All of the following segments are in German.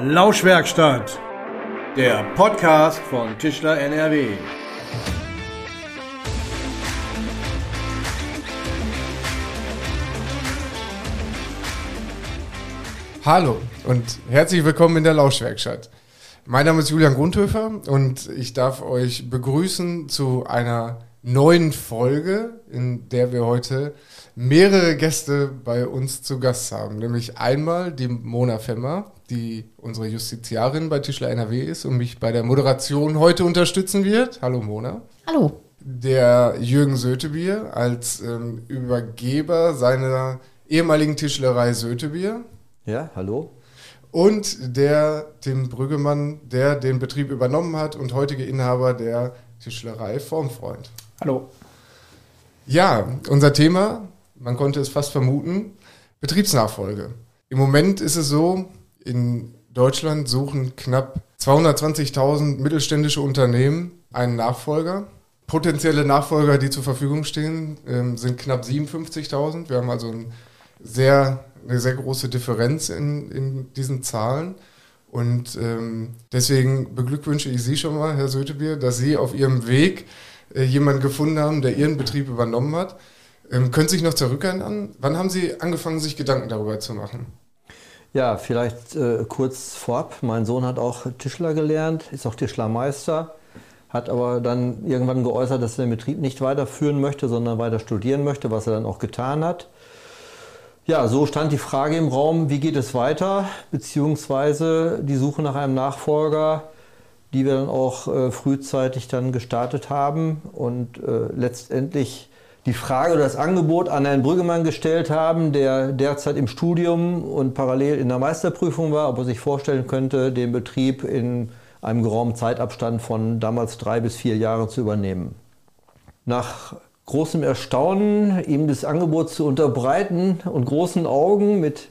Lauschwerkstatt, der Podcast von Tischler NRW. Hallo und herzlich willkommen in der Lauschwerkstatt. Mein Name ist Julian Grundhöfer und ich darf euch begrüßen zu einer neuen Folge, in der wir heute mehrere Gäste bei uns zu Gast haben. Nämlich einmal die Mona Femmer, die unsere Justiziarin bei Tischler NRW ist und mich bei der Moderation heute unterstützen wird. Hallo Mona. Hallo. Der Jürgen Sötebier als ähm, Übergeber seiner ehemaligen Tischlerei Sötebier. Ja, hallo. Und der Tim Brüggemann, der den Betrieb übernommen hat und heutige Inhaber der Tischlerei Formfreund. Hallo. Ja, unser Thema, man konnte es fast vermuten, Betriebsnachfolge. Im Moment ist es so, in Deutschland suchen knapp 220.000 mittelständische Unternehmen einen Nachfolger. Potenzielle Nachfolger, die zur Verfügung stehen, ähm, sind knapp 57.000. Wir haben also ein sehr, eine sehr große Differenz in, in diesen Zahlen. Und ähm, deswegen beglückwünsche ich Sie schon mal, Herr Sötebier, dass Sie auf Ihrem Weg äh, jemanden gefunden haben, der Ihren Betrieb übernommen hat. Ähm, können Sie sich noch zurückerinnern? Wann haben Sie angefangen, sich Gedanken darüber zu machen? Ja, vielleicht äh, kurz vorab. Mein Sohn hat auch Tischler gelernt, ist auch Tischlermeister, hat aber dann irgendwann geäußert, dass er den Betrieb nicht weiterführen möchte, sondern weiter studieren möchte, was er dann auch getan hat. Ja, so stand die Frage im Raum, wie geht es weiter, beziehungsweise die Suche nach einem Nachfolger, die wir dann auch äh, frühzeitig dann gestartet haben und äh, letztendlich die Frage oder das Angebot an Herrn Brüggemann gestellt haben, der derzeit im Studium und parallel in der Meisterprüfung war, ob er sich vorstellen könnte, den Betrieb in einem geraumen Zeitabstand von damals drei bis vier Jahren zu übernehmen. Nach großem Erstaunen, ihm das Angebot zu unterbreiten und großen Augen mit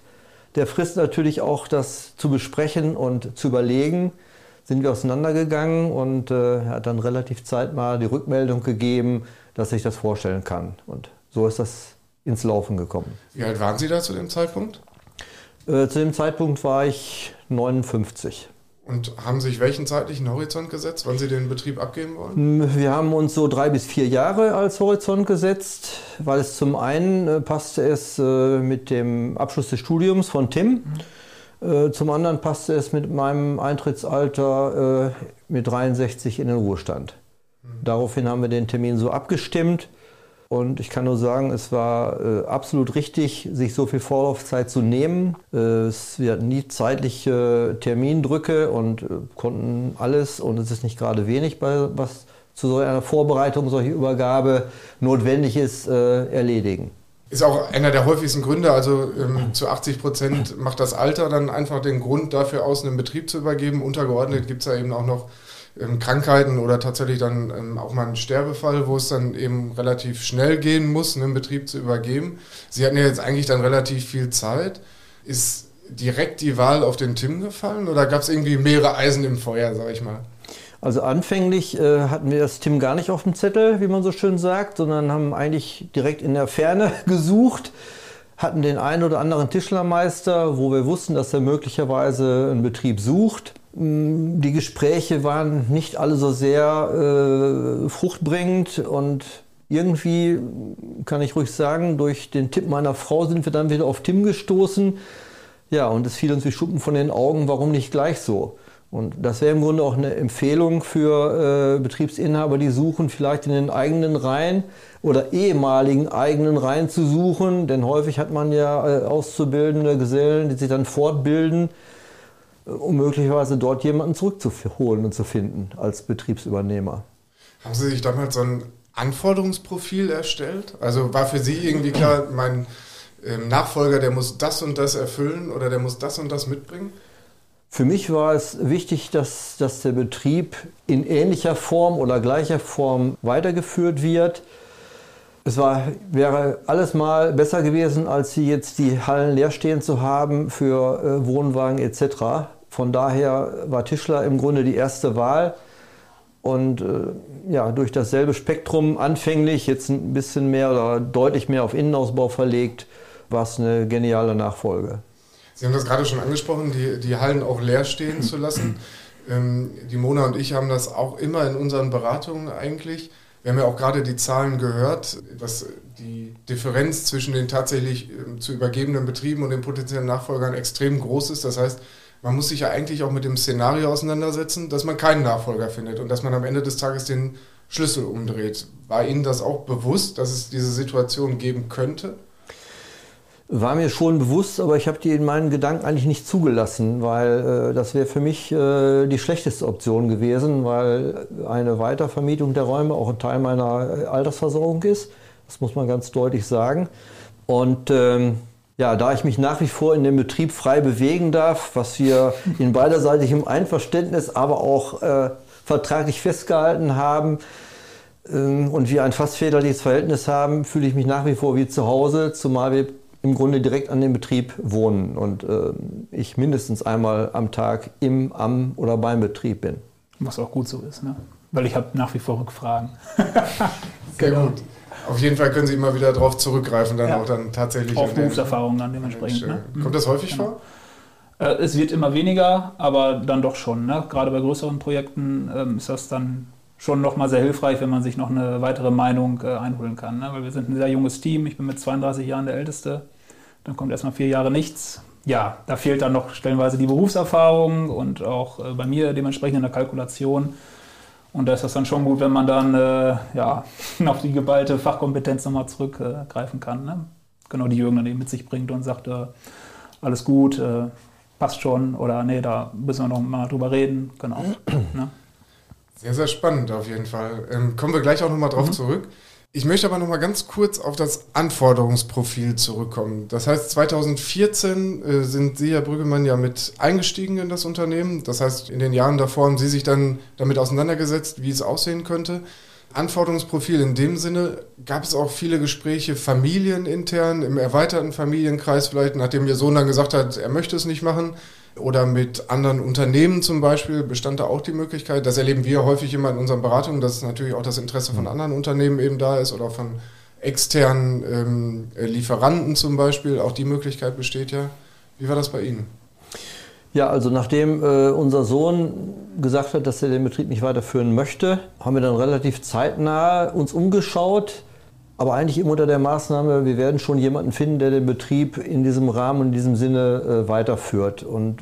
der Frist natürlich auch das zu besprechen und zu überlegen, sind wir auseinandergegangen und äh, er hat dann relativ zeitnah die Rückmeldung gegeben, dass ich das vorstellen kann. Und so ist das ins Laufen gekommen. Wie alt waren Sie da zu dem Zeitpunkt? Äh, zu dem Zeitpunkt war ich 59. Und haben sich welchen zeitlichen Horizont gesetzt, wann Sie den Betrieb abgeben wollen? Wir haben uns so drei bis vier Jahre als Horizont gesetzt, weil es zum einen äh, passte es äh, mit dem Abschluss des Studiums von Tim. Mhm. Zum anderen passte es mit meinem Eintrittsalter mit 63 in den Ruhestand. Daraufhin haben wir den Termin so abgestimmt. Und ich kann nur sagen, es war äh, absolut richtig, sich so viel Vorlaufzeit zu nehmen. Äh, es, wir hatten nie zeitliche Termindrücke und äh, konnten alles, und es ist nicht gerade wenig, bei, was zu so einer Vorbereitung, solcher Übergabe notwendig ist, äh, erledigen. Ist auch einer der häufigsten Gründe, also ähm, zu 80 Prozent macht das Alter dann einfach den Grund dafür aus, einen Betrieb zu übergeben. Untergeordnet gibt es ja eben auch noch ähm, Krankheiten oder tatsächlich dann ähm, auch mal einen Sterbefall, wo es dann eben relativ schnell gehen muss, einen Betrieb zu übergeben. Sie hatten ja jetzt eigentlich dann relativ viel Zeit. Ist direkt die Wahl auf den Tim gefallen oder gab es irgendwie mehrere Eisen im Feuer, sag ich mal? Also anfänglich äh, hatten wir das Tim gar nicht auf dem Zettel, wie man so schön sagt, sondern haben eigentlich direkt in der Ferne gesucht, hatten den einen oder anderen Tischlermeister, wo wir wussten, dass er möglicherweise einen Betrieb sucht Mm, die Gespräche waren nicht alle so sehr äh, fruchtbringend und irgendwie kann ich ruhig sagen, durch den Tipp meiner Frau sind wir dann wieder auf Tim gestoßen. Ja, und es fiel uns wie Schuppen von den Augen, warum nicht gleich so? Und das wäre im Grunde auch eine Empfehlung für äh, Betriebsinhaber, die suchen, vielleicht in den eigenen Reihen oder ehemaligen eigenen Reihen zu suchen. Denn häufig hat man ja äh, auszubildende Gesellen, die sich dann fortbilden um möglicherweise dort jemanden zurückzuholen und zu finden als Betriebsübernehmer. Haben Sie sich damals so ein Anforderungsprofil erstellt? Also war für Sie irgendwie klar, mein ähm, Nachfolger, der muss das und das erfüllen oder der muss das und das mitbringen? Für mich war es wichtig, dass, dass der Betrieb in ähnlicher Form oder gleicher Form weitergeführt wird. Es war, wäre alles mal besser gewesen, als sie jetzt die Hallen leer stehen zu haben für äh, Wohnwagen etc. Von daher war Tischler im Grunde die erste Wahl. Und äh, ja, durch dasselbe Spektrum anfänglich, jetzt ein bisschen mehr oder deutlich mehr auf Innenausbau verlegt, war es eine geniale Nachfolge. Sie haben das gerade schon angesprochen, die, die Hallen auch leer stehen zu lassen. Ähm, die Mona und ich haben das auch immer in unseren Beratungen eigentlich. Wir haben ja auch gerade die Zahlen gehört, dass die Differenz zwischen den tatsächlich ähm, zu übergebenen Betrieben und den potenziellen Nachfolgern extrem groß ist. Das heißt, man muss sich ja eigentlich auch mit dem Szenario auseinandersetzen, dass man keinen Nachfolger findet und dass man am Ende des Tages den Schlüssel umdreht. War Ihnen das auch bewusst, dass es diese Situation geben könnte? War mir schon bewusst, aber ich habe die in meinen Gedanken eigentlich nicht zugelassen, weil äh, das wäre für mich äh, die schlechteste Option gewesen, weil eine Weitervermietung der Räume auch ein Teil meiner äh, Altersversorgung ist. Das muss man ganz deutlich sagen. Und ähm, ja, da ich mich nach wie vor in dem Betrieb frei bewegen darf, was wir in beiderseitigem Einverständnis, aber auch äh, vertraglich festgehalten haben, ähm, und wir ein fast väterliches Verhältnis haben, fühle ich mich nach wie vor wie zu Hause, zumal wir im Grunde direkt an dem Betrieb wohnen und äh, ich mindestens einmal am Tag im, am oder beim Betrieb bin. Was auch gut so ist, ne? weil ich habe nach wie vor Rückfragen. Sehr genau. gut. Auf jeden Fall können Sie immer wieder darauf zurückgreifen, dann ja. auch dann tatsächlich. Auf Berufserfahrung dann dementsprechend. Ne? Kommt das häufig genau. vor? Äh, es wird immer weniger, aber dann doch schon. Ne? Gerade bei größeren Projekten ähm, ist das dann schon nochmal sehr hilfreich, wenn man sich noch eine weitere Meinung äh, einholen kann. Ne? Weil wir sind ein sehr junges Team. Ich bin mit 32 Jahren der Älteste. Dann kommt erstmal vier Jahre nichts. Ja, da fehlt dann noch stellenweise die Berufserfahrung und auch äh, bei mir dementsprechend in der Kalkulation. Und da ist das dann schon gut, wenn man dann äh, ja, auf die geballte Fachkompetenz nochmal zurückgreifen kann. Ne? Genau, die Jürgen dann eben mit sich bringt und sagt, äh, alles gut, äh, passt schon oder nee, da müssen wir noch mal drüber reden. Genau. ne? Sehr, sehr spannend auf jeden Fall. Ähm, kommen wir gleich auch nochmal drauf mhm. zurück. Ich möchte aber noch mal ganz kurz auf das Anforderungsprofil zurückkommen. Das heißt, 2014 äh, sind Sie, Herr Brüggemann, ja mit eingestiegen in das Unternehmen. Das heißt, in den Jahren davor haben Sie sich dann damit auseinandergesetzt, wie es aussehen könnte. Anforderungsprofil in dem Sinne, gab es auch viele Gespräche familienintern, im erweiterten Familienkreis vielleicht, nachdem Ihr Sohn dann gesagt hat, er möchte es nicht machen. Oder mit anderen Unternehmen zum Beispiel bestand da auch die Möglichkeit. Das erleben wir häufig immer in unseren Beratungen, dass natürlich auch das Interesse von anderen Unternehmen eben da ist oder von externen ähm, Lieferanten zum Beispiel. Auch die Möglichkeit besteht ja. Wie war das bei Ihnen? Ja, also nachdem äh, unser Sohn gesagt hat, dass er den Betrieb nicht weiterführen möchte, haben wir dann relativ zeitnah uns umgeschaut aber eigentlich immer unter der Maßnahme, wir werden schon jemanden finden, der den Betrieb in diesem Rahmen, in diesem Sinne äh, weiterführt. Und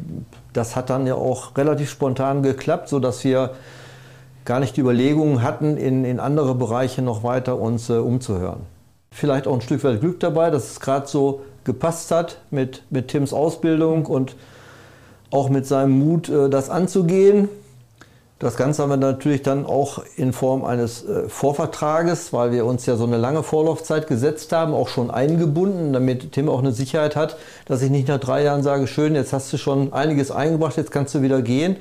das hat dann ja auch relativ spontan geklappt, sodass wir gar nicht die Überlegungen hatten, in, in andere Bereiche noch weiter uns äh, umzuhören. Vielleicht auch ein Stück weit Glück dabei, dass es gerade so gepasst hat mit, mit Tims Ausbildung und auch mit seinem Mut, äh, das anzugehen. Das Ganze haben wir natürlich dann auch in Form eines äh, Vorvertrages, weil wir uns ja so eine lange Vorlaufzeit gesetzt haben, auch schon eingebunden, damit Tim auch eine Sicherheit hat, dass ich nicht nach drei Jahren sage, schön, jetzt hast du schon einiges eingebracht, jetzt kannst du wieder gehen.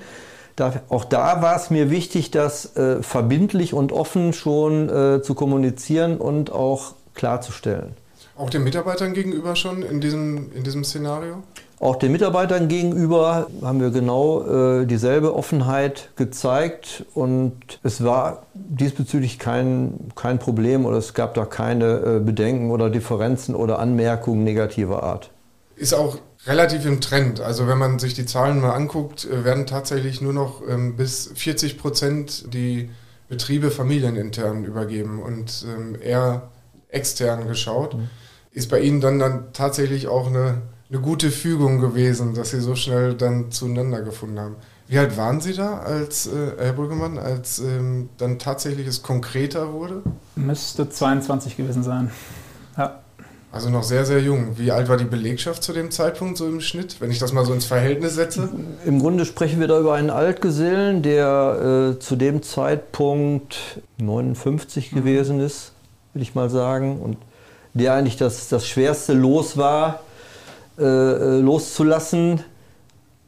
Da, auch da war es mir wichtig, das äh, verbindlich und offen schon äh, zu kommunizieren und auch klarzustellen. Auch den Mitarbeitern gegenüber schon in diesem, in diesem Szenario? Auch den Mitarbeitern gegenüber haben wir genau äh, dieselbe Offenheit gezeigt und es war diesbezüglich kein, kein Problem oder es gab da keine äh, Bedenken oder Differenzen oder Anmerkungen negativer Art. Ist auch relativ im Trend. Also wenn man sich die Zahlen mal anguckt, äh, werden tatsächlich nur noch ähm, bis 40 Prozent die Betriebe familienintern übergeben und ähm, eher extern geschaut. Mhm. Ist bei Ihnen dann, dann tatsächlich auch eine eine gute Fügung gewesen, dass sie so schnell dann zueinander gefunden haben. Wie alt waren Sie da, als äh, Herr Brüggemann, als ähm, dann tatsächlich es konkreter wurde? Müsste 22 gewesen sein. Ja. Also noch sehr, sehr jung. Wie alt war die Belegschaft zu dem Zeitpunkt so im Schnitt, wenn ich das mal so ins Verhältnis setze? Im Grunde sprechen wir da über einen Altgesellen, der äh, zu dem Zeitpunkt 59 mhm. gewesen ist, will ich mal sagen. Und der eigentlich das, das schwerste Los war, äh, äh, loszulassen.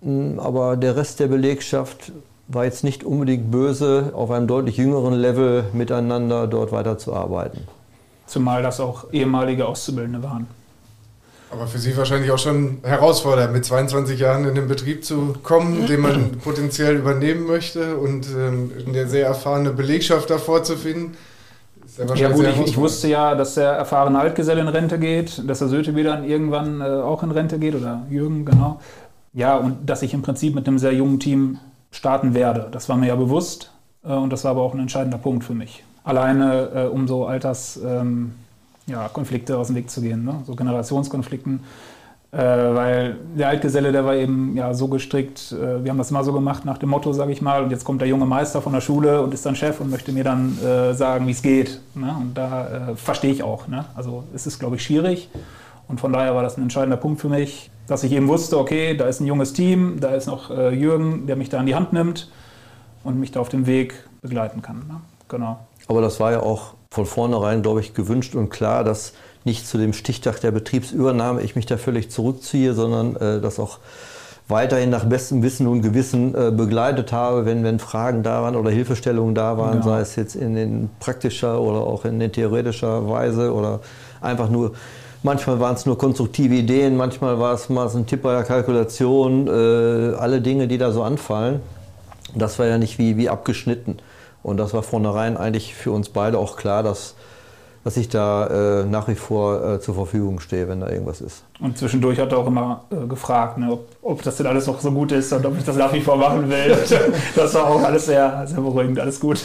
Hm, aber der Rest der Belegschaft war jetzt nicht unbedingt böse, auf einem deutlich jüngeren Level miteinander dort weiterzuarbeiten. Zumal das auch ehemalige Auszubildende waren. Aber für Sie wahrscheinlich auch schon herausfordernd, mit 22 Jahren in den Betrieb zu kommen, den man potenziell übernehmen möchte und ähm, eine sehr erfahrene Belegschaft davor zu finden. Ja gut, ich, ich, wusste ja, dass der erfahrene Altgeselle in Rente geht, dass der Söte wieder irgendwann äh, auch in Rente geht oder Jürgen, genau. Ja, und dass ich im Prinzip mit einem sehr jungen Team starten werde. Das war mir ja bewusst äh, und das war aber auch ein entscheidender Punkt für mich. Alleine äh, um so Alterskonflikte ähm, ja, aus dem Weg zu gehen, ne? so Generationskonflikten. Äh, weil der Altgeselle, der war eben ja so gestrickt, äh, wir haben das immer so gemacht nach dem Motto, sage ich mal, und jetzt kommt der junge Meister von der Schule und ist dann Chef und möchte mir dann äh, sagen, wie es geht. Ne? Und da äh, verstehe ich auch. Ne? Also es ist, glaube ich, schwierig. Und von daher war das ein entscheidender Punkt für mich, dass ich eben wusste, okay, da ist ein junges Team, da ist noch äh, Jürgen, der mich da an die Hand nimmt und mich da auf dem Weg begleiten kann. Ne? Genau. Aber das war ja auch von vornherein, glaube ich, gewünscht und klar, dass nicht zu dem Stichtag der Betriebsübernahme ich mich da völlig zurückziehe, sondern äh, das auch weiterhin nach bestem Wissen und Gewissen äh, begleitet habe, wenn, wenn Fragen da waren oder Hilfestellungen da waren, ja. sei es jetzt in, in praktischer oder auch in, in theoretischer Weise oder einfach nur Manchmal waren es nur konstruktive Ideen, manchmal war es mal ein Tipp bei der Kalkulation, äh, alle Dinge, die da so anfallen. Das war ja nicht wie, wie abgeschnitten. Und das war vornherein eigentlich für uns beide auch klar, dass, dass ich da äh, nach wie vor äh, zur Verfügung stehe, wenn da irgendwas ist. Und zwischendurch hat er auch immer äh, gefragt, ne, ob, ob, das denn alles noch so gut ist und ob ich das nach wie vor machen will. das war auch alles sehr, sehr beruhigend, alles gut.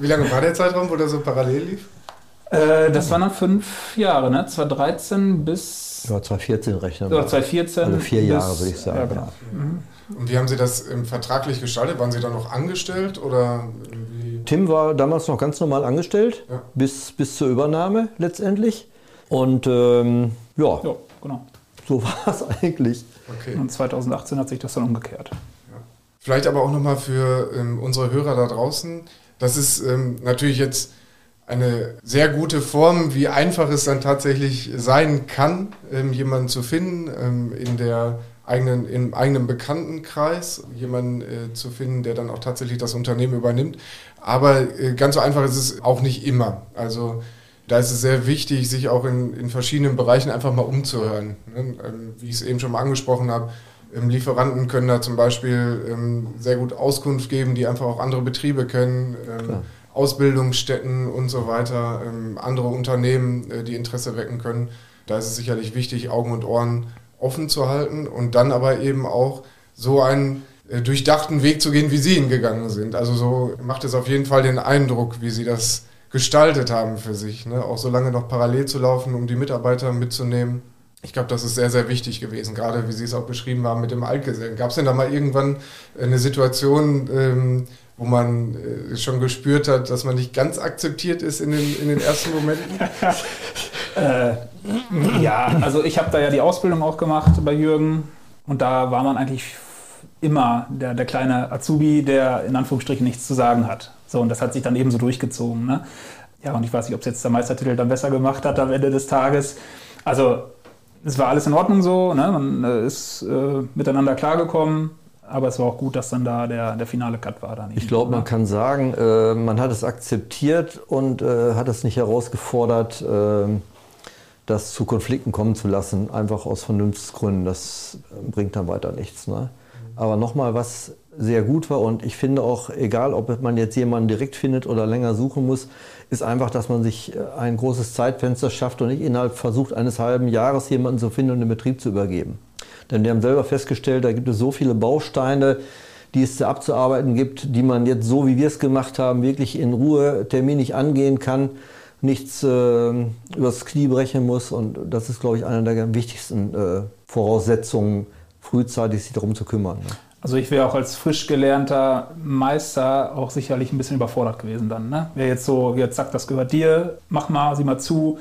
Wie lange war der Zeitraum, wo das so parallel lief? Äh, das waren dann fünf Jahre, ne? 2013 bis. Ja, 2014 rechnen wir. 2014. Also vier Jahre, würde ich sagen. Ja, genau. Mhm. Und wie haben Sie das ähm, vertraglich gestaltet? Waren Sie da noch angestellt oder Tim war damals noch ganz normal angestellt, ja. bis, bis zur Übernahme letztendlich. Und ähm, ja, ja, genau. so war es eigentlich. Okay. Und 2018 hat sich das dann umgekehrt. Ja. Vielleicht aber auch nochmal für ähm, unsere Hörer da draußen. Das ist ähm, natürlich jetzt eine sehr gute Form, wie einfach es dann tatsächlich sein kann, ähm, jemanden zu finden ähm, in der eigenen, im eigenen Bekanntenkreis, jemanden äh, zu finden, der dann auch tatsächlich das Unternehmen übernimmt. Aber äh, ganz so einfach ist es auch nicht immer. Also da ist es sehr wichtig, sich auch in, in verschiedenen Bereichen einfach mal umzuhören. Ne? Ähm, wie ich es eben schon mal angesprochen habe, ähm, Lieferanten können da zum Beispiel ähm, sehr gut Auskunft geben, die einfach auch andere Betriebe kennen. Ähm, Ausbildungsstätten und so weiter, andere Unternehmen, äh, die Interesse wecken können. Da ist es sicherlich wichtig, Augen und Ohren offen zu halten und dann aber eben auch so einen durchdachten Weg zu gehen, wie Sie ihn gegangen sind. Also so macht es auf jeden Fall den Eindruck, wie Sie das gestaltet haben für sich. Ne? Auch so lange noch parallel zu laufen, um die Mitarbeiter mitzunehmen. Ich glaube, das ist sehr, sehr wichtig gewesen, gerade wie Sie es auch beschrieben haben mit dem Altgesellen. Gab es denn da mal irgendwann eine Situation, ähm, wo man äh, schon gespürt hat, dass man nicht ganz akzeptiert ist in den, in den ersten Momenten? äh, ja, also ich habe da ja die Ausbildung auch gemacht bei Jürgen und da war man eigentlich immer der, der kleine Azubi, der in Anführungsstrichen nichts zu sagen hat. So, und das hat sich dann eben so durchgezogen. Ne? Ja, und ich weiß nicht, ob es jetzt der Meistertitel dann besser gemacht hat am Ende des Tages. Also, es war alles in Ordnung so, ne? man äh, ist äh, miteinander klargekommen aber es war auch gut, dass dann da der, der finale Cut war. Dann ich glaube, man ne? kann sagen, äh, man hat es akzeptiert und äh, hat es nicht herausgefordert, äh, das zu Konflikten kommen zu lassen, einfach aus Vernunftsgründen. Das bringt dann weiter nichts. Ne? Aber nochmal, was sehr gut war und ich finde auch, egal ob man jetzt jemanden direkt findet oder länger suchen muss, ist einfach, dass man sich äh, ein großes Zeitfenster schafft und nicht innerhalb versucht, eines halben Jahres jemanden zu finden und den Betrieb zu übergeben. Denn wir haben selber festgestellt, da gibt es so viele Bausteine, die es da abzuarbeiten gibt, die man jetzt so, wie wir es gemacht haben, wirklich in Ruhe terminlich angehen kann, nichts äh, übers Knie brechen muss. Und das ist, glaube ich, eine der wichtigsten äh, Voraussetzungen, frühzeitig sich darum zu kümmern. Ne? Also ich wäre auch als frisch gelernter Meister auch sicherlich ein bisschen überfordert gewesen dann. Ne? Wäre jetzt so, jetzt sagt, das gehört dir, mach mal, sieh mal zu.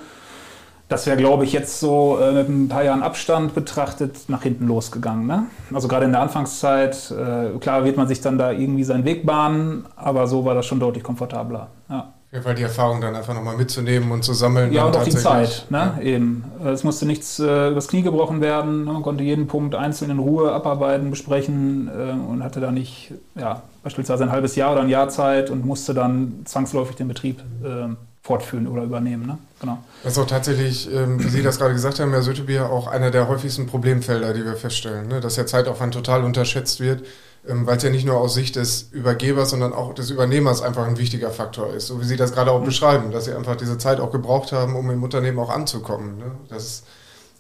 Das wäre, glaube ich, jetzt so äh, mit ein paar Jahren Abstand betrachtet nach hinten losgegangen. Ne? Also gerade in der Anfangszeit, äh, klar wird man sich dann da irgendwie seinen Weg bahnen, aber so war das schon deutlich komfortabler. Ja. Jeden Fall die Erfahrung dann einfach nochmal mitzunehmen und zu sammeln. Ja, und auch die Zeit. Ne? Ja. Eben. Es musste nichts äh, übers Knie gebrochen werden. Man konnte jeden Punkt einzeln in Ruhe abarbeiten, besprechen äh, und hatte da nicht ja, beispielsweise ein halbes Jahr oder ein Jahr Zeit und musste dann zwangsläufig den Betrieb äh, fortführen oder übernehmen. Ne? Genau. Das ist auch tatsächlich, ähm, wie Sie das gerade gesagt haben, Herr Sötebier, auch einer der häufigsten Problemfelder, die wir feststellen, ne? dass der Zeitaufwand total unterschätzt wird, ähm, weil es ja nicht nur aus Sicht des Übergebers, sondern auch des Übernehmers einfach ein wichtiger Faktor ist. So wie Sie das gerade auch mhm. beschreiben, dass Sie einfach diese Zeit auch gebraucht haben, um im Unternehmen auch anzukommen. Ne? Das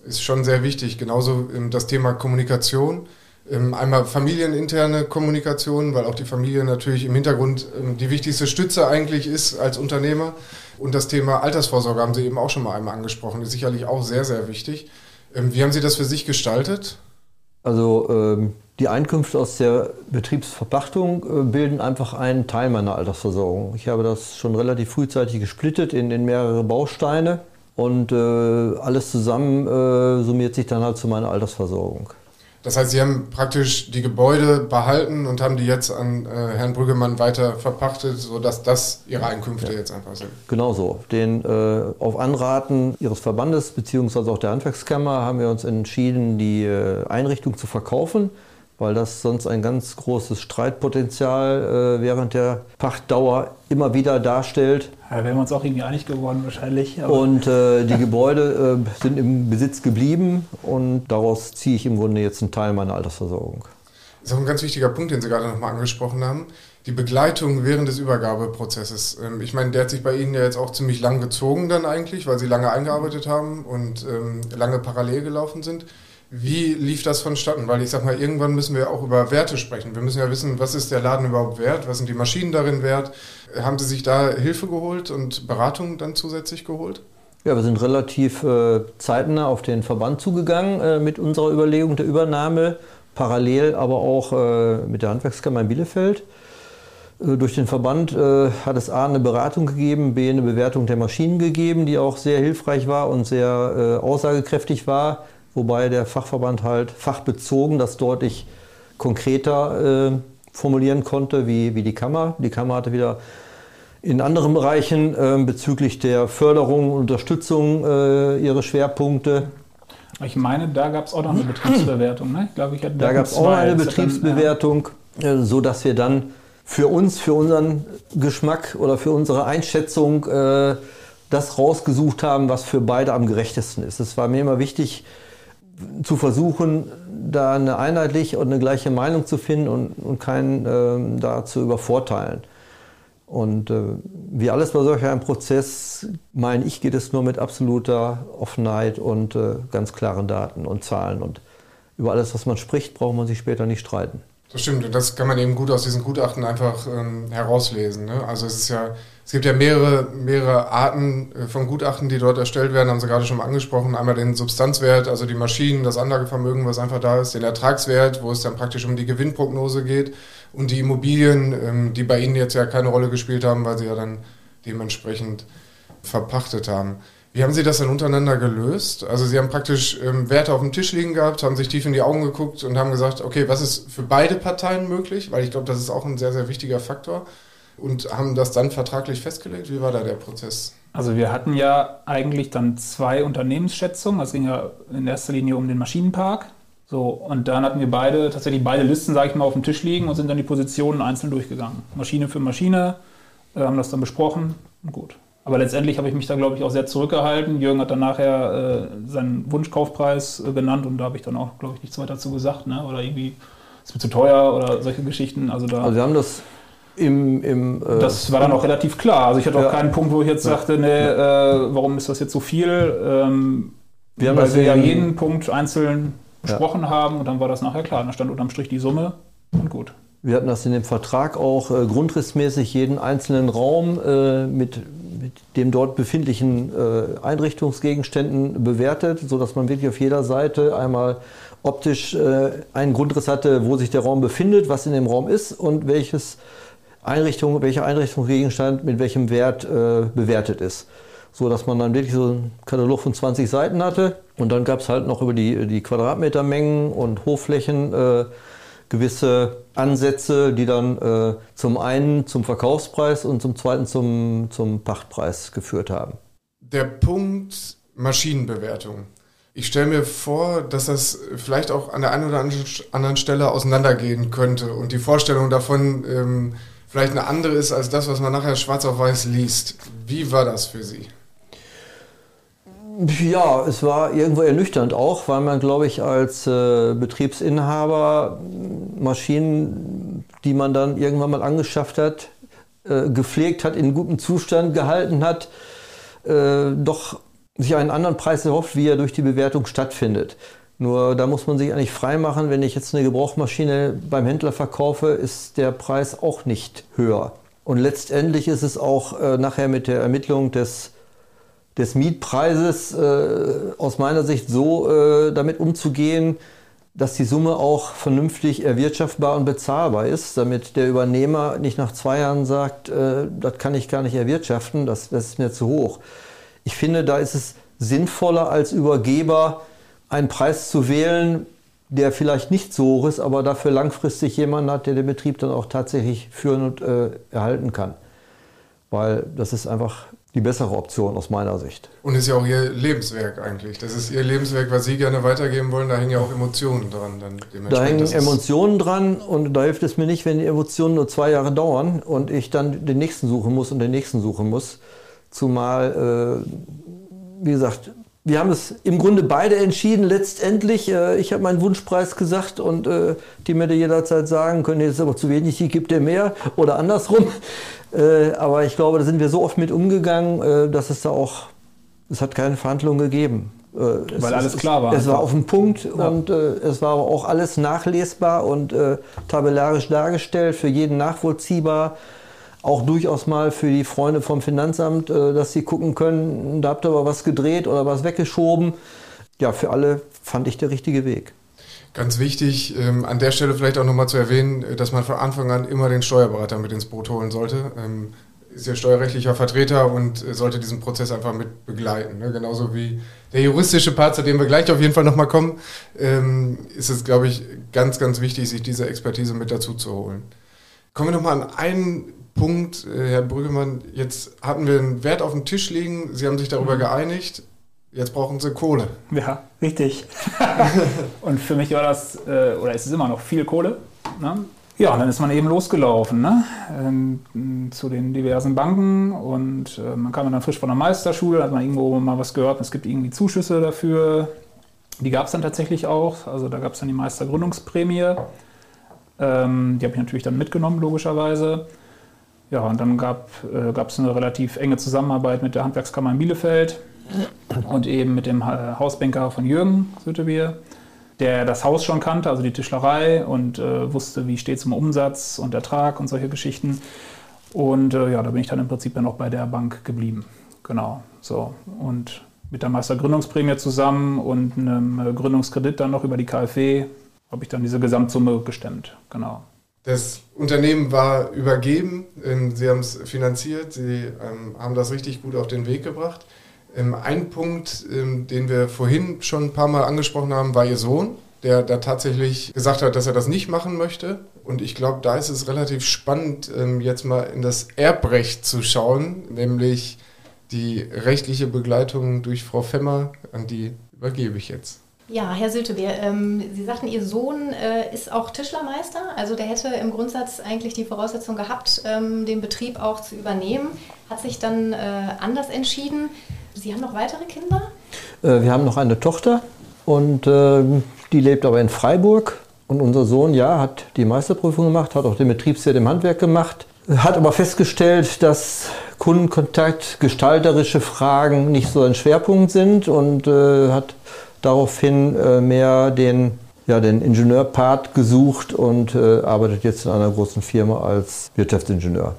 ist schon sehr wichtig. Genauso ähm, das Thema Kommunikation ähm, einmal familieninterne Kommunikation, weil auch die Familie natürlich im Hintergrund ähm, die wichtigste Stütze eigentlich ist als Unternehmer. Und das Thema Altersvorsorge haben Sie eben auch schon mal einmal angesprochen, ist sicherlich auch sehr, sehr wichtig. Ähm, wie haben Sie das für sich gestaltet? Also die Einkünfte aus der Betriebsverpachtung äh, bilden einfach einen Teil meiner Altersversorgung. Ich habe das schon relativ frühzeitig gesplittet in, in mehrere Bausteine und äh, alles zusammen äh, summiert sich dann halt zu meiner Altersversorgung. Das heißt, Sie haben praktisch die Gebäude behalten und haben die jetzt an äh, Herrn Brüggemann weiter verpachtet, sodass das Ihre Einkünfte ja. jetzt einfach sind. Genau so. Den, äh, auf Anraten Ihres Verbandes bzw. auch der Handwerkskammer haben wir uns entschieden, die äh, Einrichtung zu verkaufen weil das sonst ein ganz großes Streitpotenzial äh, während der Pachtdauer immer wieder darstellt. Ja, da wären wir uns auch irgendwie einig geworden wahrscheinlich. und äh, die Gebäude äh, sind im Besitz geblieben und daraus ziehe ich im Grunde jetzt einen Teil meiner Altersversorgung. Das ist auch ein ganz wichtiger Punkt, den Sie gerade nochmal angesprochen haben. Die Begleitung während des Übergabeprozesses. Ähm, ich meine, der hat sich bei Ihnen ja jetzt auch ziemlich lang gezogen dann eigentlich, weil Sie lange eingearbeitet haben und ähm, lange parallel gelaufen sind. Wie lief das vonstatten? Weil ich sag mal, irgendwann müssen wir auch über Werte sprechen. Wir müssen ja wissen, was ist der Laden überhaupt wert? Was sind die Maschinen darin wert? Haben Sie sich da Hilfe geholt und Beratung dann zusätzlich geholt? Ja, wir sind relativ äh, zeitnah auf den Verband zugegangen äh, mit unserer Überlegung der Übernahme, parallel aber auch äh, mit der Handwerkskammer in Bielefeld. Äh, durch den Verband äh, hat es A eine Beratung gegeben, B eine Bewertung der Maschinen gegeben, die auch sehr hilfreich war und sehr äh, aussagekräftig war wobei der Fachverband halt fachbezogen das deutlich konkreter äh, formulieren konnte wie, wie die Kammer. Die Kammer hatte wieder in anderen Bereichen äh, bezüglich der Förderung und Unterstützung äh, ihre Schwerpunkte. Ich meine, da gab es auch noch eine Betriebsbewertung. Ne? Ich glaube, ich hatte da gab es auch eine Betriebsbewertung, dann, ja. Äh, so dass wir dann für uns, für unseren Geschmack oder für unsere Einschätzung äh, das rausgesucht haben, was für beide am gerechtesten ist. Es war mir immer wichtig, zu versuchen, da eine einheitliche und eine gleiche Meinung zu finden und, und keinen äh, da zu übervorteilen. Und äh, wie alles bei solch einem Prozess, meine ich, geht es nur mit absoluter Offenheit und äh, ganz klaren Daten und Zahlen. Und über alles, was man spricht, braucht man sich später nicht streiten. Das stimmt, und das kann man eben gut aus diesen Gutachten einfach ähm, herauslesen. Ne? Also es ist ja, es gibt ja mehrere, mehrere Arten äh, von Gutachten, die dort erstellt werden, haben Sie gerade schon mal angesprochen. Einmal den Substanzwert, also die Maschinen, das Anlagevermögen, was einfach da ist, den Ertragswert, wo es dann praktisch um die Gewinnprognose geht und die Immobilien, ähm, die bei Ihnen jetzt ja keine Rolle gespielt haben, weil Sie ja dann dementsprechend verpachtet haben. Wie haben Sie das dann untereinander gelöst? Also Sie haben praktisch ähm, Werte auf dem Tisch liegen gehabt, haben sich tief in die Augen geguckt und haben gesagt, okay, was ist für beide Parteien möglich? Weil ich glaube, das ist auch ein sehr, sehr wichtiger Faktor. Und haben das dann vertraglich festgelegt? Wie war da der Prozess? Also wir hatten ja eigentlich dann zwei Unternehmensschätzungen. Es ging ja in erster Linie um den Maschinenpark. So, und dann hatten wir beide, tatsächlich beide Listen, sage ich mal, auf dem Tisch liegen und sind dann die Positionen einzeln durchgegangen. Maschine für Maschine, äh, haben das dann besprochen und gut. Aber letztendlich habe ich mich da, glaube ich, auch sehr zurückgehalten. Jürgen hat dann nachher äh, seinen Wunschkaufpreis äh, genannt und da habe ich dann auch, glaube ich, nichts weiter dazu gesagt. Ne? Oder irgendwie, ist mir zu teuer oder solche Geschichten. Also, da, also wir haben das im, im äh, Das war dann auch relativ klar. Also ich hatte auch ja. keinen Punkt, wo ich jetzt sagte, nee, äh, warum ist das jetzt so viel? Ähm, wir haben weil wir ja jeden Punkt einzeln besprochen ja. haben und dann war das nachher klar. Da stand unterm Strich die Summe und gut. Wir hatten das in dem Vertrag auch äh, grundrissmäßig jeden einzelnen Raum äh, mit mit dem dort befindlichen äh, Einrichtungsgegenständen bewertet, sodass man wirklich auf jeder Seite einmal optisch äh, einen Grundriss hatte, wo sich der Raum befindet, was in dem Raum ist und welches Einrichtung, welcher Einrichtungsgegenstand mit welchem Wert äh, bewertet ist. So dass man dann wirklich so einen Katalog von 20 Seiten hatte. Und dann gab es halt noch über die, die Quadratmetermengen und Hochflächen äh, gewisse Ansätze, die dann äh, zum einen zum Verkaufspreis und zum zweiten zum, zum Pachtpreis geführt haben. Der Punkt Maschinenbewertung. Ich stelle mir vor, dass das vielleicht auch an der einen oder anderen Stelle auseinandergehen könnte und die Vorstellung davon ähm, vielleicht eine andere ist als das, was man nachher schwarz auf weiß liest. Wie war das für Sie? Ja, es war irgendwo ernüchternd auch, weil man, glaube ich, als äh, Betriebsinhaber Maschinen, die man dann irgendwann mal angeschafft hat, äh, gepflegt hat, in gutem Zustand gehalten hat, äh, doch sich einen anderen Preis erhofft, wie er durch die Bewertung stattfindet. Nur da muss man sich eigentlich frei machen, wenn ich jetzt eine Gebrauchmaschine beim Händler verkaufe, ist der Preis auch nicht höher. Und letztendlich ist es auch äh, nachher mit der Ermittlung des, des Mietpreises äh, aus meiner Sicht so äh, damit umzugehen, dass die Summe auch vernünftig erwirtschaftbar und bezahlbar ist, damit der Übernehmer nicht nach zwei Jahren sagt, äh, das kann ich gar nicht erwirtschaften, das, das ist mir zu hoch. Ich finde, da ist es sinnvoller als Übergeber einen Preis zu wählen, der vielleicht nicht so hoch ist, aber dafür langfristig jemanden hat, der den Betrieb dann auch tatsächlich führen und äh, erhalten kann. Weil das ist einfach die bessere Option aus meiner Sicht. Und ist ja auch Ihr Lebenswerk eigentlich. Das ist Ihr Lebenswerk, was Sie gerne weitergeben wollen. Da hängen ja auch Emotionen dran. Dann da hängen Emotionen dran und da hilft es mir nicht, wenn die Emotionen nur zwei Jahre dauern und ich dann den nächsten suchen muss und den nächsten suchen muss. Zumal, äh, wie gesagt, wir haben es im Grunde beide entschieden letztendlich. Äh, ich habe meinen Wunschpreis gesagt und äh, die mir jederzeit sagen können, jetzt ist aber zu wenig, die gibt er mehr oder andersrum. Äh, aber ich glaube, da sind wir so oft mit umgegangen, dass es da auch, es hat keine Verhandlungen gegeben. Weil es, alles klar war. Es, war auf dem Punkt ja. und es war auch alles nachlesbar und tabellarisch dargestellt, für jeden nachvollziehbar auch durchaus mal für die Freunde vom Finanzamt, äh, dass sie gucken können, da habt ihr aber was gedreht oder was weggeschoben. Ja, für alle fand ich der richtige Weg. Ganz wichtig, ähm, an der Stelle vielleicht auch nochmal zu erwähnen, äh, dass man von Anfang an immer den Steuerberater mit ins Boot holen sollte. Ähm, ist ja steuerrechtlicher Vertreter und äh, sollte diesen Prozess einfach mit begleiten. Ne? Genauso wie der juristische Part, zu dem wir gleich auf jeden Fall nochmal kommen, ähm, ist es, glaube ich, ganz, ganz wichtig, sich diese Expertise mit dazu zu holen. Kommen wir nochmal an einen Punkt, äh, Herr Brüggemann, jetzt hatten wir einen Wert auf dem Tisch liegen, Sie haben sich darüber mhm. geeinigt, jetzt brauchen Sie Kohle. Ja, richtig. und für mich war das, äh, oder ist es immer noch viel Kohle. Ne? Ja, und dann ist man eben losgelaufen ne? Ähm, zu den diversen Banken und äh, man kam dann frisch von der Meisterschule, hat man irgendwo mal was gehört, es gibt irgendwie Zuschüsse dafür. Die gab es dann tatsächlich auch, also da gab es dann die Meistergründungsprämie. Ähm, die habe ich natürlich dann mitgenommen, logischerweise. Ja, und dann gab es äh, eine relativ enge Zusammenarbeit mit der Handwerkskammer in Bielefeld und eben mit dem äh, Hausbanker von Jürgen Süttebier, der das Haus schon kannte, also die Tischlerei und äh, wusste, wie steht es um Umsatz und Ertrag und solche Geschichten. Und äh, ja, da bin ich dann im Prinzip dann auch bei der Bank geblieben. Genau, so. Und mit der Meistergründungsprämie zusammen und einem äh, Gründungskredit dann noch über die KfW habe ich dann diese Gesamtsumme gestemmt. Genau. Das Unternehmen war übergeben, ähm, Sie haben es finanziert, Sie ähm, haben das richtig gut auf den Weg gebracht. Ähm, ein Punkt, den wir vorhin schon ein paar Mal angesprochen haben, war Ihr Sohn, der da tatsächlich gesagt hat, dass er das nicht machen möchte. Und ich glaube, da ist es relativ spannend, jetzt mal in das Erbrecht zu schauen, nämlich die rechtliche Begleitung durch Frau Femmer, an die übergebe ich jetzt. Ja, Herr Sültebeer, ähm, Sie sagten, Ihr Sohn äh, ist auch Tischlermeister. Also der hätte im Grundsatz eigentlich die Voraussetzung gehabt, ähm, den Betrieb auch zu übernehmen. Hat sich dann äh, anders entschieden. Sie haben noch weitere Kinder? Äh, wir haben noch eine Tochter und ähm, die lebt aber in Freiburg. Und unser Sohn, ja, hat die Meisterprüfung gemacht, hat auch den Betriebswirt im Handwerk gemacht, hat aber festgestellt, dass Kundenkontakt, gestalterische Fragen nicht so ein Schwerpunkt sind und äh, hat daraufhin äh, mehr den, ja, den Ingenieurpart gesucht und äh, arbeitet jetzt in einer großen Firma als Wirtschaftsingenieur.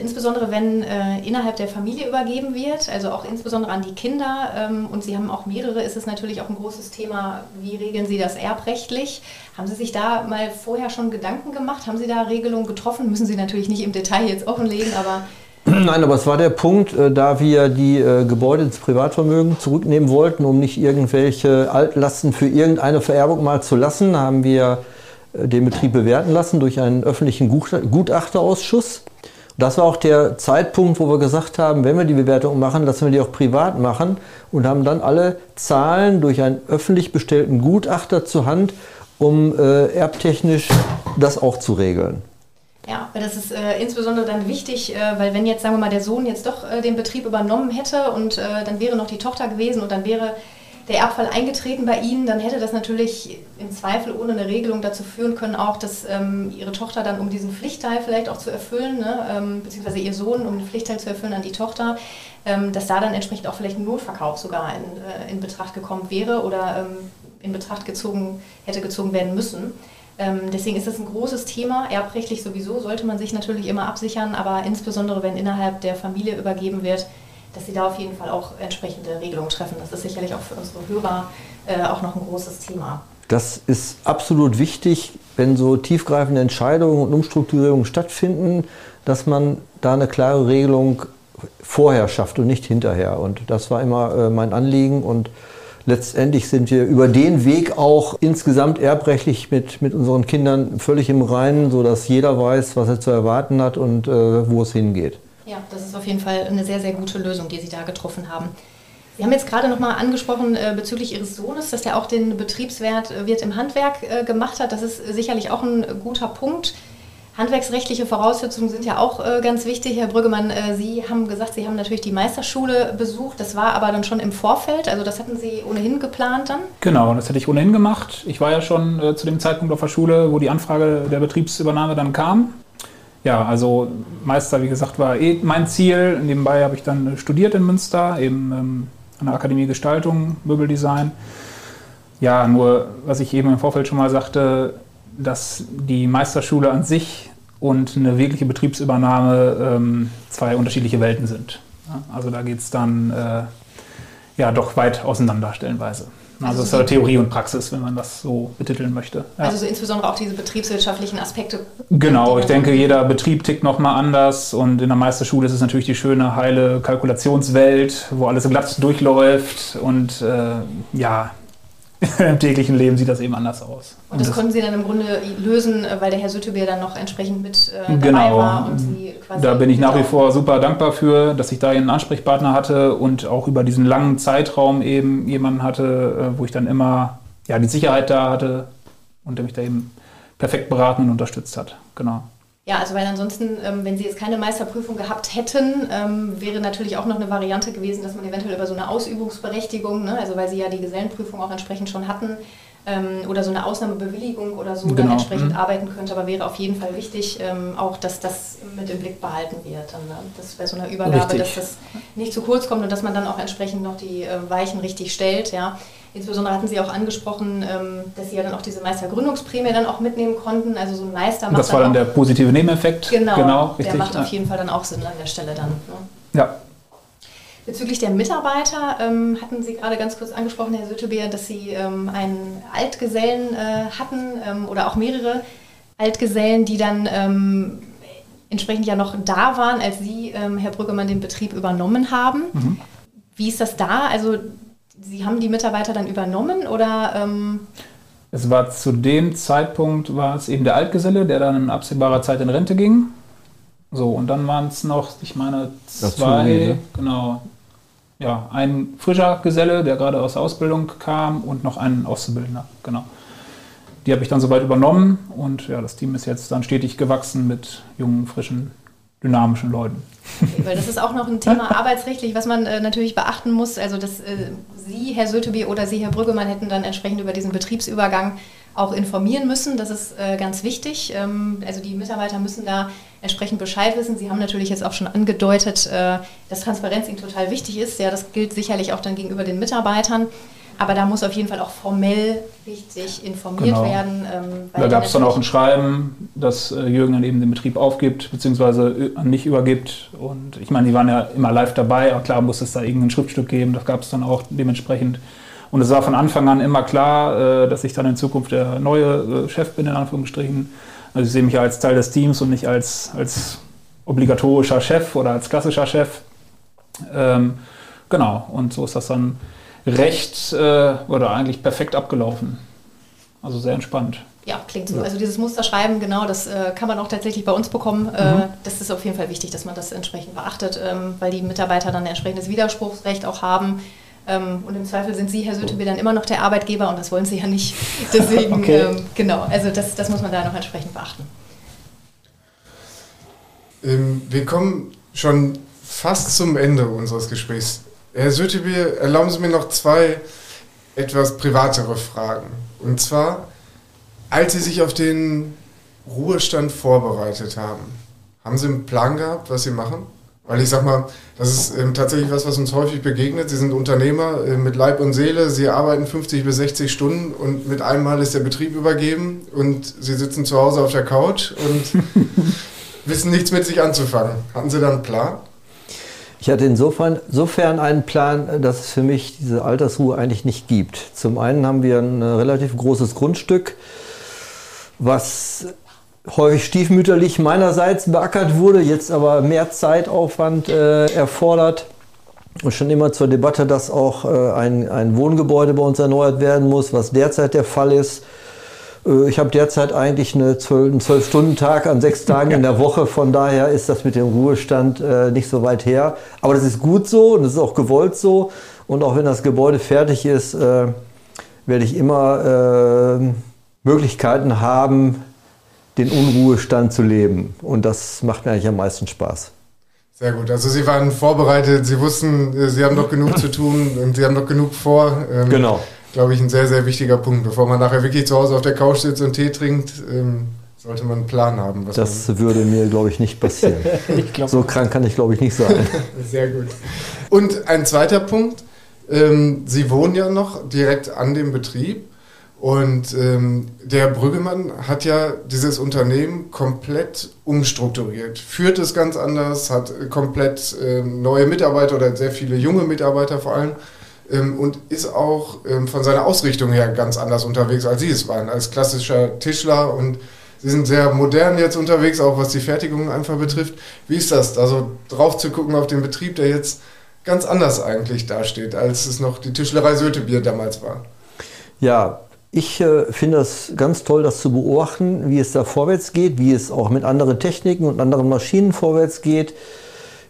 Insbesondere wenn äh, innerhalb der Familie übergeben wird, also auch insbesondere an die Kinder, ähm, und Sie haben auch mehrere, ist es natürlich auch ein großes Thema, wie regeln Sie das erbrechtlich? Haben Sie sich da mal vorher schon Gedanken gemacht? Haben Sie da Regelungen getroffen? Müssen Sie natürlich nicht im Detail jetzt offenlegen, aber Nein, aber es war der Punkt, äh, da wir die äh, Gebäude ins Privatvermögen zurücknehmen wollten, um nicht irgendwelche Altlasten für irgendeine Vererbung mal zu lassen, haben wir äh, den Betrieb bewerten lassen durch einen öffentlichen Gutachterausschuss. Das war auch der Zeitpunkt, wo wir gesagt haben, wenn wir die Bewertung machen, lassen wir die auch privat machen und haben dann alle Zahlen durch einen öffentlich bestellten Gutachter zur Hand, um äh, erbtechnisch das auch zu regeln. Ja, weil das ist äh, insbesondere dann wichtig, äh, weil wenn jetzt, sagen wir mal, der Sohn jetzt doch äh, den Betrieb übernommen hätte und äh, dann wäre noch die Tochter gewesen und dann wäre der Erbfall eingetreten bei Ihnen, dann hätte das natürlich im Zweifel ohne eine Regelung dazu führen können, auch, dass ähm, Ihre Tochter dann, um diesen Pflichtteil vielleicht auch zu erfüllen, ne, ähm, beziehungsweise Ihr Sohn, um den Pflichtteil zu erfüllen an die Tochter, ähm, dass da dann entsprechend auch vielleicht ein Notverkauf sogar in, äh, in Betracht gekommen wäre oder ähm, in Betracht gezogen hätte gezogen werden müssen. Ähm, deswegen ist das ein großes Thema. Erbrechtlich sowieso sollte man sich natürlich immer absichern, aber insbesondere wenn innerhalb der Familie übergeben wird, dass sie da auf jeden Fall auch entsprechende Regelungen treffen. Das ist sicherlich auch für unsere Hörer äh, auch noch ein großes Thema. Das ist absolut wichtig, wenn so tiefgreifende Entscheidungen und Umstrukturierungen stattfinden, dass man da eine klare Regelung vorher schafft und nicht hinterher. Und das war immer äh, mein Anliegen und letztendlich sind wir über den Weg auch insgesamt erbrechtlich mit, mit unseren Kindern völlig im Reinen, sodass jeder weiß, was er zu erwarten hat und äh, wo es hingeht. Ja, das ist auf jeden Fall eine sehr, sehr gute Lösung, die Sie da getroffen haben. Sie haben jetzt gerade noch mal angesprochen äh, bezüglich Ihres Sohnes, dass er auch den Betriebswert äh, Wirt im Handwerk äh, gemacht hat. Das ist sicherlich auch ein guter Punkt. Handwerksrechtliche Voraussetzungen sind ja auch äh, ganz wichtig. Herr Brüggemann, äh, Sie haben gesagt, Sie haben natürlich die Meisterschule besucht. Das war aber dann schon im Vorfeld. Also das hatten Sie ohnehin geplant dann? Genau, das hätte ich ohnehin gemacht. Ich war ja schon äh, zu dem Zeitpunkt auf der Schule, wo die Anfrage der Betriebsübernahme dann kam. Ja, also Meister, wie gesagt, war eh mein Ziel. Nebenbei habe ich dann studiert in Münster, eben ähm, an der Akademie Gestaltung, Möbeldesign. Ja, nur was ich eben im Vorfeld schon mal sagte, dass die Meisterschule an sich und eine wirkliche Betriebsübernahme ähm, zwei unterschiedliche Welten sind. Also da geht es dann äh, ja doch weit auseinander stellenweise. Also, also es ist Theorie und Praxis, wenn man das so betiteln möchte. Ja. Also so insbesondere auch diese betriebswirtschaftlichen Aspekte. Genau, ich denke, jeder Betrieb tickt nochmal anders und in der Meisterschule ist es natürlich die schöne, heile Kalkulationswelt, wo alles glatt durchläuft und äh, ja, im täglichen Leben sieht das eben anders aus. Und das, das konnten Sie dann im Grunde lösen, weil der Herr Süttebier dann noch entsprechend mit äh, dabei genau. war und Sie quasi. Da bin ich nach wie vor super dankbar für, dass ich da einen Ansprechpartner hatte und auch über diesen langen Zeitraum eben jemanden hatte, äh, wo ich dann immer ja, die Sicherheit da hatte und der mich da eben perfekt beraten und unterstützt hat. Genau. Ja, also weil ansonsten, ähm, wenn Sie jetzt keine Meisterprüfung gehabt hätten, ähm, wäre natürlich auch noch eine Variante gewesen, dass man eventuell über so eine Ausübungsberechtigung, ne, also weil Sie ja die Gesellenprüfung auch entsprechend schon hatten, ähm, oder so eine Ausnahmebewilligung oder so genau. dann entsprechend mhm. arbeiten könnte. Aber wäre auf jeden Fall wichtig, ähm, auch dass das mit im Blick behalten wird. Dann, ne? Dass bei so einer Übergabe, richtig. dass das nicht zu kurz kommt und dass man dann auch entsprechend noch die äh, Weichen richtig stellt. Ja. Insbesondere hatten Sie auch angesprochen, ähm, dass Sie ja dann auch diese Meistergründungsprämie dann auch mitnehmen konnten. Also so ein Meister macht Das war dann, dann der positive Nebeneffekt. Genau, genau richtig, der macht auf jeden Fall dann auch Sinn an der Stelle dann. Ne? Ja. Bezüglich der Mitarbeiter ähm, hatten Sie gerade ganz kurz angesprochen, Herr Sötebeer, dass Sie ähm, einen Altgesellen äh, hatten ähm, oder auch mehrere Altgesellen, die dann ähm, entsprechend ja noch da waren, als Sie, ähm, Herr Brüggemann, den Betrieb übernommen haben. Mhm. Wie ist das da? Also Sie haben die Mitarbeiter dann übernommen oder? Ähm es war zu dem Zeitpunkt war es eben der Altgeselle, der dann in absehbarer Zeit in Rente ging. So, und dann waren es noch, ich meine, zwei, ne? genau, ja, ein frischer Geselle, der gerade aus der Ausbildung kam und noch ein Auszubildender, genau. Die habe ich dann soweit übernommen und ja, das Team ist jetzt dann stetig gewachsen mit jungen, frischen dynamischen Leuten. Weil das ist auch noch ein Thema arbeitsrechtlich, was man äh, natürlich beachten muss. Also, dass äh, Sie, Herr Sötebi oder Sie, Herr Brüggemann, hätten dann entsprechend über diesen Betriebsübergang auch informieren müssen. Das ist äh, ganz wichtig. Ähm, also, die Mitarbeiter müssen da entsprechend Bescheid wissen. Sie haben natürlich jetzt auch schon angedeutet, äh, dass Transparenz Ihnen total wichtig ist. Ja, das gilt sicherlich auch dann gegenüber den Mitarbeitern. Aber da muss auf jeden Fall auch formell richtig informiert genau. werden. Ähm, da gab es dann auch ein Schreiben, dass äh, Jürgen dann eben den Betrieb aufgibt, beziehungsweise an mich übergibt. Und ich meine, die waren ja immer live dabei, aber klar muss es da irgendein Schriftstück geben, das gab es dann auch dementsprechend. Und es war von Anfang an immer klar, äh, dass ich dann in Zukunft der neue äh, Chef bin, in Anführungsstrichen. Also ich sehe mich ja als Teil des Teams und nicht als, als obligatorischer Chef oder als klassischer Chef. Ähm, genau, und so ist das dann recht äh, oder eigentlich perfekt abgelaufen. Also sehr entspannt. Ja, klingt so. Also dieses Musterschreiben, genau, das äh, kann man auch tatsächlich bei uns bekommen. Äh, mhm. das ist auf jeden Fall wichtig, dass man das entsprechend beachtet, ähm, weil die Mitarbeiter dann ein entsprechendes Widerspruchsrecht auch haben. Ähm, und im Zweifel sind Sie, Herr Sötebier, dann immer noch der Arbeitgeber und das wollen Sie ja nicht. Deswegen, okay. ähm, genau, also das, das muss man da noch entsprechend beachten. Ähm, wir kommen schon fast zum Ende unseres Gesprächs. Herr Sötebier, erlauben Sie mir noch zwei etwas privatere Fragen. Und zwar, als Sie sich auf den Ruhestand vorbereitet haben, haben Sie einen Plan gehabt, was Sie machen? Weil ich sag mal, das ist ähm, tatsächlich was, was uns häufig begegnet. Sie sind Unternehmer äh, mit Leib und Seele. Sie arbeiten 50 bis 60 Stunden und mit einmal ist der Betrieb übergeben und Sie sitzen zu Hause auf der Couch und wissen nichts mit sich anzufangen. Hatten Sie da einen Plan? Ich hatte insofern, insofern einen Plan, dass es für mich diese Altersruhe eigentlich nicht gibt. Zum einen haben wir ein relativ großes Grundstück, was häufig stiefmütterlich meinerseits beackert wurde, jetzt aber mehr Zeitaufwand äh, erfordert. Und schon immer zur Debatte, dass auch äh, ein, ein Wohngebäude bei uns erneuert werden muss, was derzeit der Fall ist. Äh, ich habe derzeit eigentlich eine 12, einen Zwölf-Stunden-Tag an sechs Tagen in der Woche. Von daher ist das mit dem Ruhestand äh, nicht so weit her. Aber das ist gut so und das ist auch gewollt so. Und auch wenn das Gebäude fertig ist, äh, werde ich immer äh, Möglichkeiten haben, den Unruhestand zu leben. Und das macht mir eigentlich am meisten Spaß. Sehr gut. Also Sie waren vorbereitet, Sie wussten, äh, Sie haben noch genug zu tun und Sie haben noch genug vor. Ähm, genau. Glaube ich, ein sehr, sehr wichtiger Punkt. Bevor man nachher wirklich zu Hause auf der Couch sitzt und Tee trinkt, ähm, sollte man einen Plan haben. das würde mir, glaube ich, nicht passieren. glaub, so krank kann ich, glaube ich, nicht sein. sehr gut. Und ein zweiter Punkt. Ähm, Sie wohnen ja noch direkt an dem Betrieb. Und ähm, der Brüggemann hat ja dieses Unternehmen komplett umstrukturiert, führt es ganz anders, hat komplett ähm, neue Mitarbeiter oder sehr viele junge Mitarbeiter vor allem ähm, und ist auch ähm, von seiner Ausrichtung her ganz anders unterwegs, als Sie es waren, als klassischer Tischler und Sie sind sehr modern jetzt unterwegs, auch was die Fertigung einfach betrifft. Wie ist das, also drauf zu gucken auf den Betrieb, der jetzt ganz anders eigentlich dasteht, als es noch die Tischlerei Sötebier damals war? Ja, ich äh, finde es ganz toll, das zu beobachten, wie es da vorwärts geht, wie es auch mit anderen Techniken und anderen Maschinen vorwärts geht,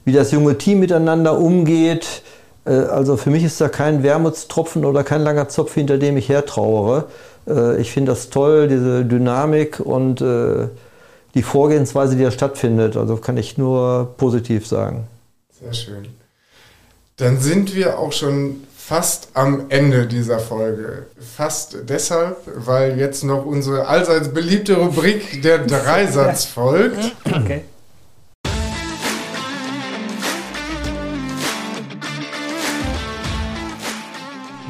wie das junge Team miteinander umgeht. Äh, also für mich ist da kein Wermutstropfen oder kein langer Zopf, hinter dem ich hertrauere. Äh, ich finde das toll, diese Dynamik und äh, die Vorgehensweise, die da stattfindet. Also kann ich nur positiv sagen. Sehr schön. Dann sind wir auch schon fast am Ende dieser Folge. Fast deshalb, weil jetzt noch unsere allseits beliebte Rubrik der Dreisatz folgt. Okay.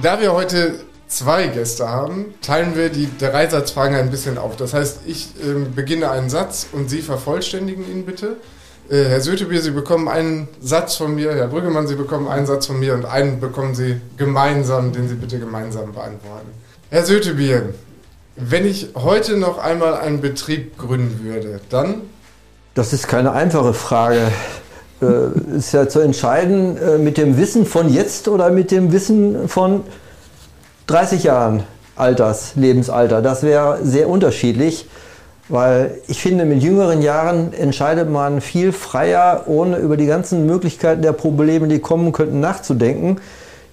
Da wir heute zwei Gäste haben, teilen wir die Dreisatzfragen ein bisschen auf. Das heißt, ich äh, beginne einen Satz und Sie vervollständigen ihn bitte. Äh, Herr Sötebier, Sie bekommen einen Satz von mir, Herr Brüggemann, Sie bekommen einen Satz von mir und einen bekommen Sie gemeinsam, den Sie bitte gemeinsam beantworten. Herr Sötebier, wenn ich heute noch einmal einen Betrieb gründen würde, dann? Das ist keine einfache Frage. Äh, ist ja zu entscheiden, äh, mit dem Wissen von jetzt oder mit dem Wissen von 30 Jahren Alters, Lebensalter. Das wäre sehr unterschiedlich. Weil ich finde, mit jüngeren Jahren entscheidet man viel freier, ohne über die ganzen Möglichkeiten der Probleme, die kommen könnten, nachzudenken,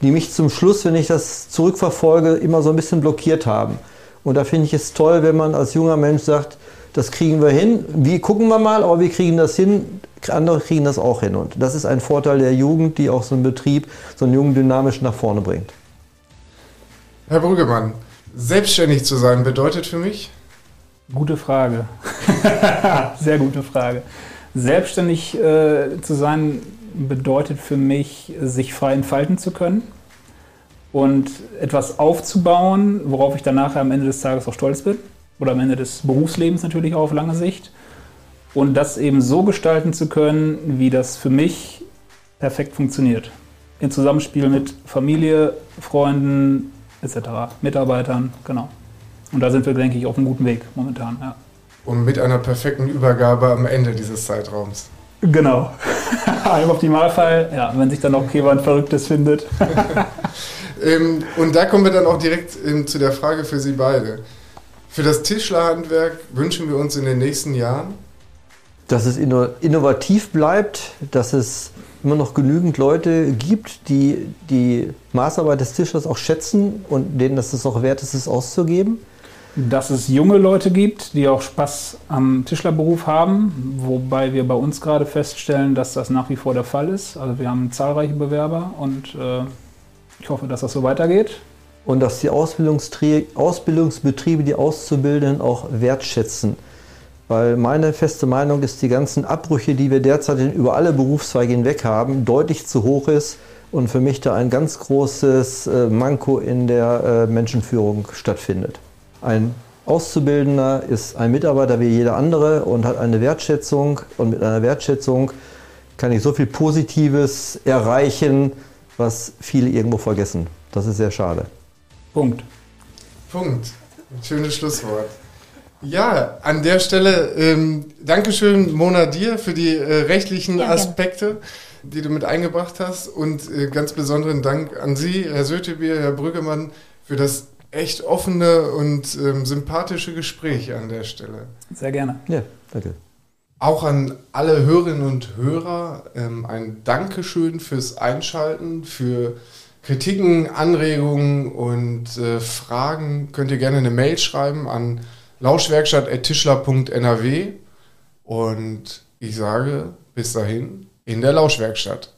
die mich zum Schluss, wenn ich das zurückverfolge, immer so ein bisschen blockiert haben. Und da finde ich es toll, wenn man als junger Mensch sagt, das kriegen wir hin. Wie gucken wir mal, aber wir kriegen das hin. Andere kriegen das auch hin. Und das ist ein Vorteil der Jugend, die auch so einen Betrieb, so einen Jungen dynamisch nach vorne bringt. Herr Brüggemann, selbstständig zu sein bedeutet für mich, Gute Frage. Sehr gute Frage. Selbstständig äh, zu sein bedeutet für mich, sich frei entfalten zu können und etwas aufzubauen, worauf ich danach am Ende des Tages auch stolz bin oder am Ende des Berufslebens natürlich auch auf lange Sicht und das eben so gestalten zu können, wie das für mich perfekt funktioniert. In Zusammenspiel mit Familie, Freunden etc., Mitarbeitern, genau. Und da sind wir, denke ich, auf einem guten Weg momentan. Ja. Und mit einer perfekten Übergabe am Ende dieses Zeitraums. Genau. Im Optimalfall, ja, wenn sich dann noch jemand Verrücktes findet. ähm, und da kommen wir dann auch direkt ähm, zu der Frage für Sie beide. Für das Tischlerhandwerk wünschen wir uns in den nächsten Jahren, dass es innovativ bleibt, dass es immer noch genügend Leute gibt, die die Maßarbeit des Tischlers auch schätzen und denen das es auch wert ist, es auszugeben Dass es junge Leute gibt, die auch Spaß am Tischlerberuf haben, wobei wir bei uns gerade feststellen, dass das nach wie vor der Fall ist. Also wir haben zahlreiche Bewerber und äh, ich hoffe, dass das so weitergeht. Und dass die Ausbildungsbetriebe die Auszubildenden auch wertschätzen. Weil meine feste Meinung ist, die ganzen Abbrüche, die wir derzeit über alle Berufszweige hinweg haben, deutlich zu hoch ist und für mich da ein ganz großes äh, Manko in der äh, Menschenführung stattfindet. Ein Auszubildender ist ein Mitarbeiter wie jeder andere und hat eine Wertschätzung und mit einer Wertschätzung kann ich so viel Positives erreichen, was viele irgendwo vergessen. Das ist sehr schade. Punkt. Punkt. Ein schönes Schlusswort. Ja, an der Stelle ähm, Dankeschön, Mona, dir für die äh, rechtlichen ja, Aspekte, die du mit eingebracht hast und äh, ganz besonderen Dank an Sie, Herr Sötebier, Herr Brüggemann, für das echt offene und ähm, sympathische Gespräch an der Stelle. Sehr gerne. Ja, danke. Auch an alle Hörerinnen und Hörer ähm, ein Dankeschön fürs Einschalten, für Kritiken, Anregungen und äh, Fragen könnt ihr gerne eine Mail schreiben an lauschwerkstatt.tischler.nrw und ich sage bis dahin in der Lauschwerkstatt.